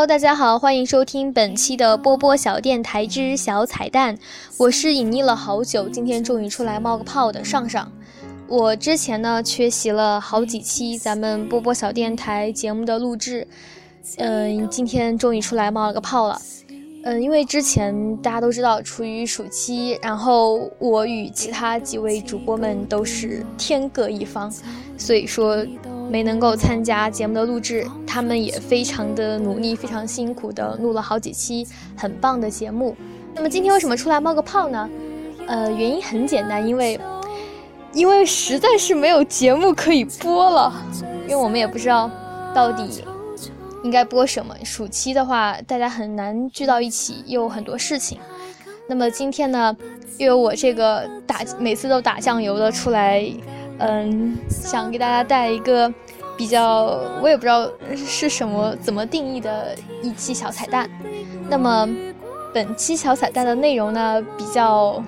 Hello，大家好，欢迎收听本期的波波小电台之小彩蛋。我是隐匿了好久，今天终于出来冒个泡的上上。我之前呢缺席了好几期咱们波波小电台节目的录制，嗯，今天终于出来冒了个泡了。嗯，因为之前大家都知道处于暑期，然后我与其他几位主播们都是天各一方，所以说没能够参加节目的录制。他们也非常的努力，非常辛苦的录了好几期很棒的节目。那么今天为什么出来冒个泡呢？呃，原因很简单，因为因为实在是没有节目可以播了，因为我们也不知道到底。应该播什么？暑期的话，大家很难聚到一起，又很多事情。那么今天呢，又有我这个打每次都打酱油的出来，嗯，想给大家带一个比较，我也不知道是什么怎么定义的一期小彩蛋。那么本期小彩蛋的内容呢，比较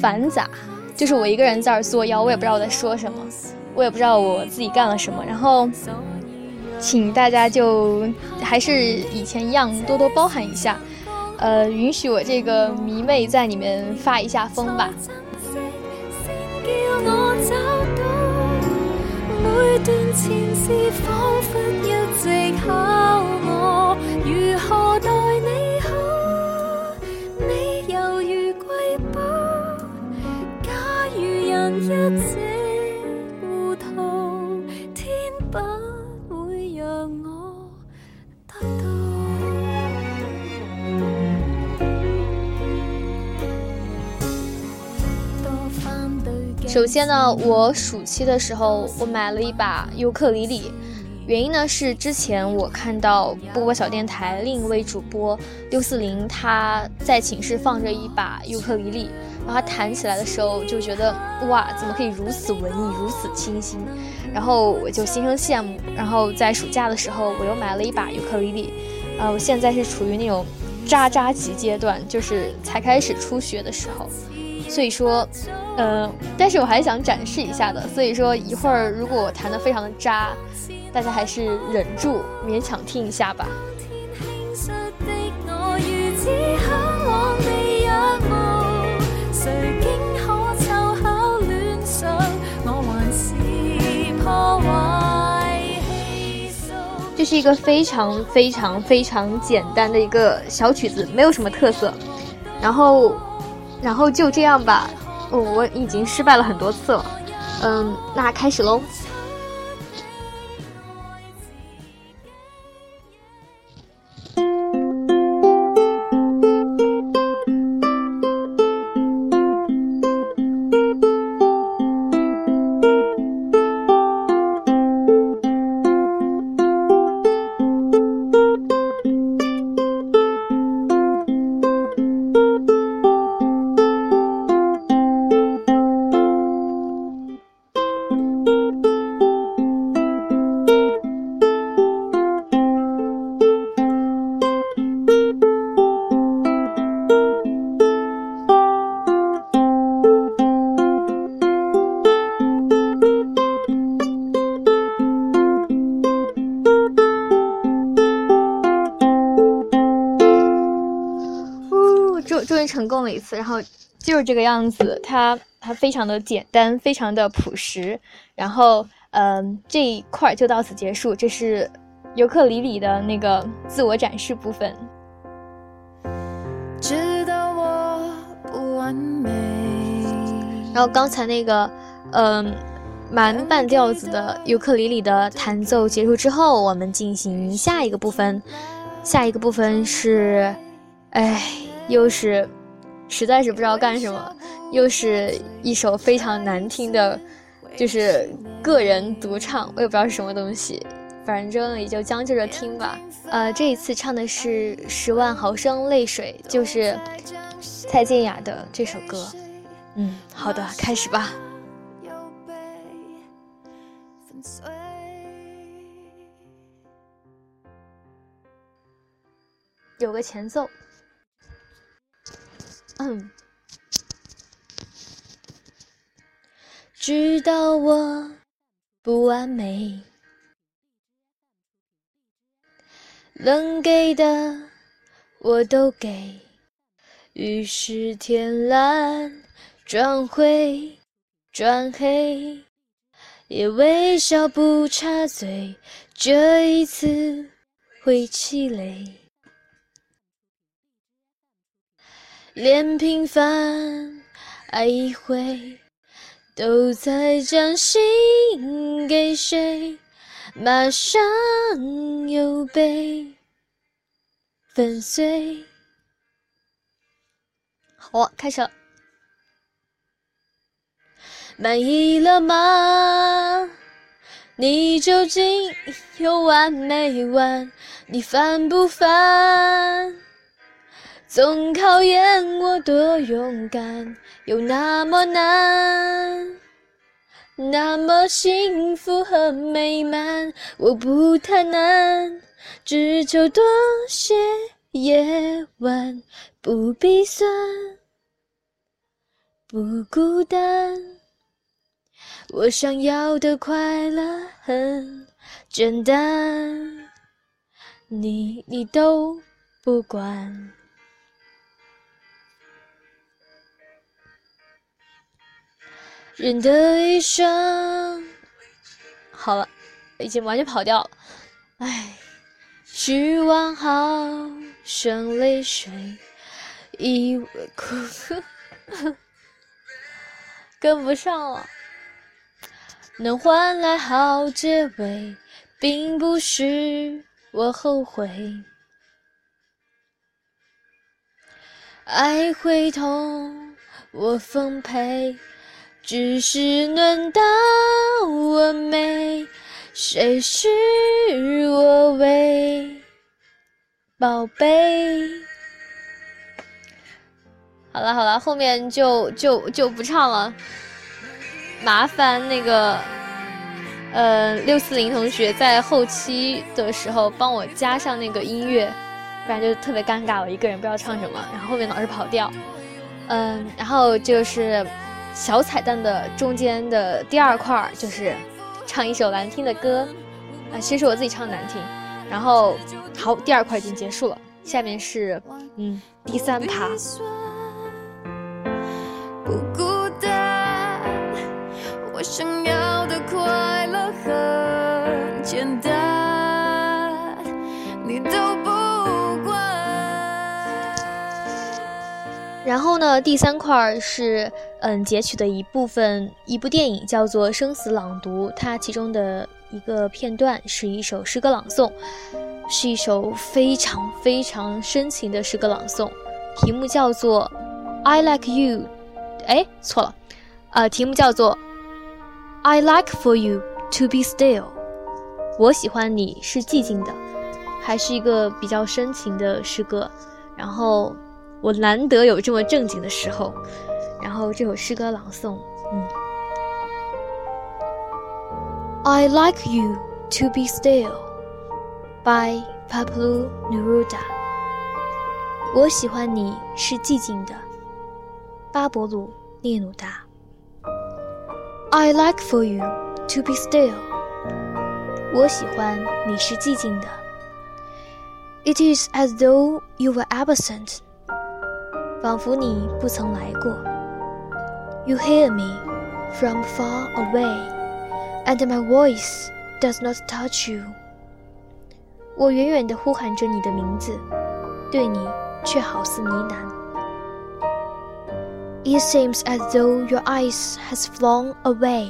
繁杂，就是我一个人在这儿作妖，我也不知道我在说什么，我也不知道我自己干了什么，然后。请大家就还是以前一样，多多包涵一下，呃，允许我这个迷妹在里面发一下疯吧。每段前事仿佛一直下首先呢，我暑期的时候我买了一把尤克里里，原因呢是之前我看到波波小电台另一位主播六四零他在寝室放着一把尤克里里，然后他弹起来的时候就觉得哇，怎么可以如此文艺，如此清新，然后我就心生羡慕，然后在暑假的时候我又买了一把尤克里里，呃，我现在是处于那种渣渣级阶段，就是才开始初学的时候。所以说，嗯，但是我还想展示一下的。所以说一会儿如果我弹的非常的渣，大家还是忍住勉强听一下吧。这是一个非常非常非常简单的一个小曲子，没有什么特色，然后。然后就这样吧，我我已经失败了很多次了，嗯，那开始喽。成功了一次，然后就是这个样子，它它非常的简单，非常的朴实，然后嗯，这一块就到此结束，这是尤克里里的那个自我展示部分。知道我不完美然后刚才那个嗯，蛮半调子的尤克里里的弹奏结束之后，我们进行下一个部分，下一个部分是，哎，又是。实在是不知道干什么，又是一首非常难听的，就是个人独唱，我也不知道是什么东西，反正也就将就着听吧。呃，这一次唱的是《十万毫升泪水》，就是蔡健雅的这首歌。嗯，好的，开始吧。有个前奏。知道我不完美，能给的我都给。于是天蓝转灰转黑，也微笑不插嘴，这一次会气馁。连平凡爱一回，都在将心给谁，马上又被粉碎。好，开始了。满意了吗？你究竟有完没完？你烦不烦？总考验我多勇敢，有那么难，那么幸福和美满。我不贪婪，只求多些夜晚，不必酸，不孤单。我想要的快乐很简单，你你都不管。人的一生，好了，已经完全跑掉了。唉，失望好像泪水，以为哭，跟不上了。能换来好结尾，并不是我后悔。爱会痛，我奉陪。只是轮到我没，谁是我为宝贝？好了好了，后面就就就不唱了，麻烦那个呃六四零同学在后期的时候帮我加上那个音乐，不然就特别尴尬，我一个人不知道唱什么，然后后面老是跑调。嗯，然后就是。小彩蛋的中间的第二块就是唱一首难听的歌，啊，其实我自己唱的难听。然后好，第二块已经结束了，下面是嗯第三趴。然后呢，第三块是嗯截取的一部分，一部电影叫做《生死朗读》，它其中的一个片段是一首诗歌朗诵，是一首非常非常深情的诗歌朗诵，题目叫做《I Like You》，哎，错了，呃，题目叫做《I Like for You to Be Still》，我喜欢你是寂静的，还是一个比较深情的诗歌，然后。我难得有这么正经的时候，然后这首诗歌朗诵，嗯，I like you to be still by Pablo Neruda。我喜欢你是寂静的，巴勃鲁涅鲁达。I like for you to be still。我喜欢你是寂静的。It is as though you were absent。仿佛你不曾来过。You hear me from far away, and my voice does not touch you. 我远远地呼喊着你的名字，对你却好似呢喃。It seems as though your eyes has flown away,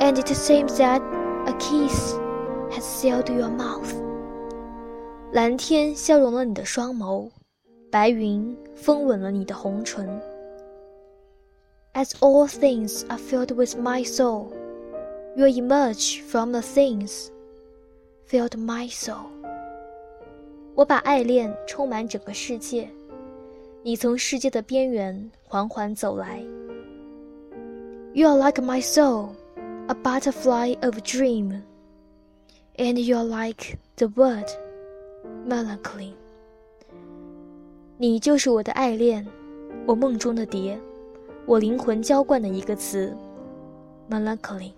and it seems that a kiss has sealed your mouth. 蓝天消融了你的双眸。 白云封吻了你的红唇。As all things are filled with my soul, you emerge from the things filled my soul. 我把爱恋充满整个世界，你从世界的边缘缓缓走来。You are like my soul, a butterfly of a dream, and you are like the word melancholy. 你就是我的爱恋我梦中的蝶我灵魂浇灌的一个词 melancholy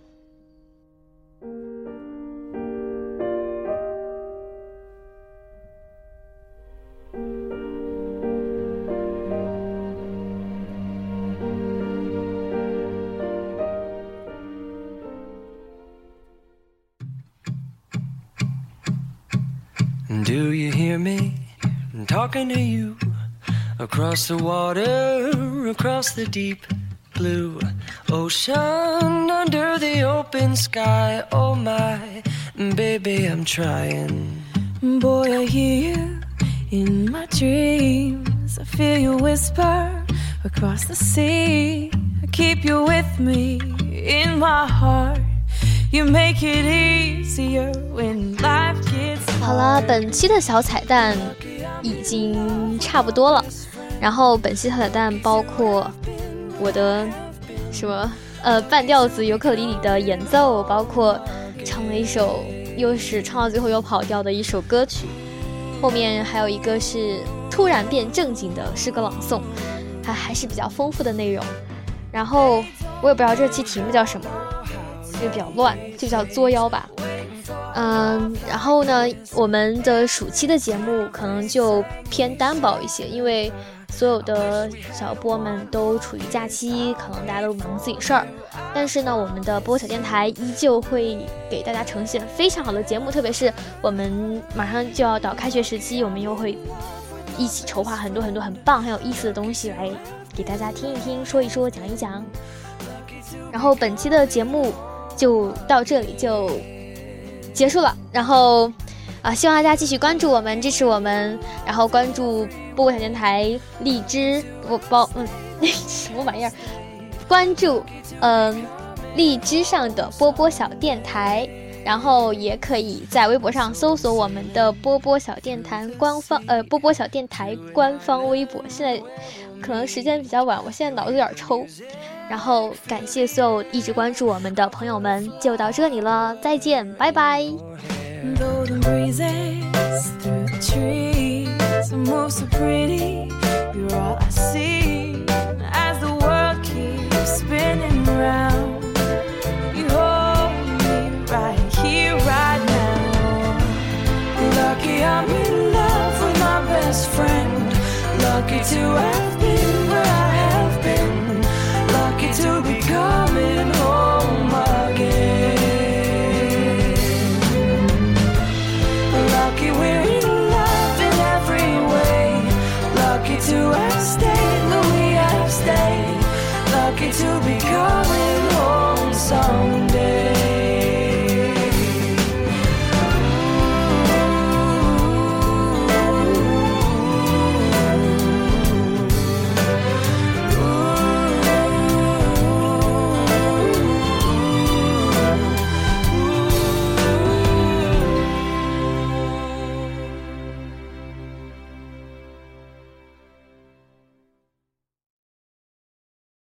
do you hear me talking to you across the water, across the deep blue ocean, under the open sky? Oh my, baby, I'm trying. Boy, I hear you in my dreams. I feel you whisper across the sea. I keep you with me in my heart. You make it easier when life gets 好了，本期的小彩蛋已经差不多了。 然后本期彩蛋包括我的什么呃半调子尤克里里的演奏，包括唱了一首又是唱到最后又跑调的一首歌曲，后面还有一个是突然变正经的诗歌朗诵，还还是比较丰富的内容。然后我也不知道这期题目叫什么。就比较乱，就叫作妖吧。嗯，然后呢，我们的暑期的节目可能就偏单薄一些，因为所有的小波们都处于假期，可能大家都忙自己事儿。但是呢，我们的播小电台依旧会给大家呈现非常好的节目，特别是我们马上就要到开学时期，我们又会一起筹划很多很多很棒、很有意思的东西来给大家听一听、说一说、讲一讲。然后本期的节目。就到这里就结束了，然后啊，希望大家继续关注我们，支持我们，然后关注波波小电台荔枝我包嗯那 什么玩意儿？关注嗯荔枝上的波波小电台，然后也可以在微博上搜索我们的波波小电台官方呃波波小电台官方微博。现在可能时间比较晚，我现在脑子有点抽。然后感谢所有一直关注我们的朋友们，就到这里了，再见，拜拜。move so pretty. You're all I see as the world keeps spinning round. You hold me right here, right now. Lucky I'm in love with my best friend. Lucky to have.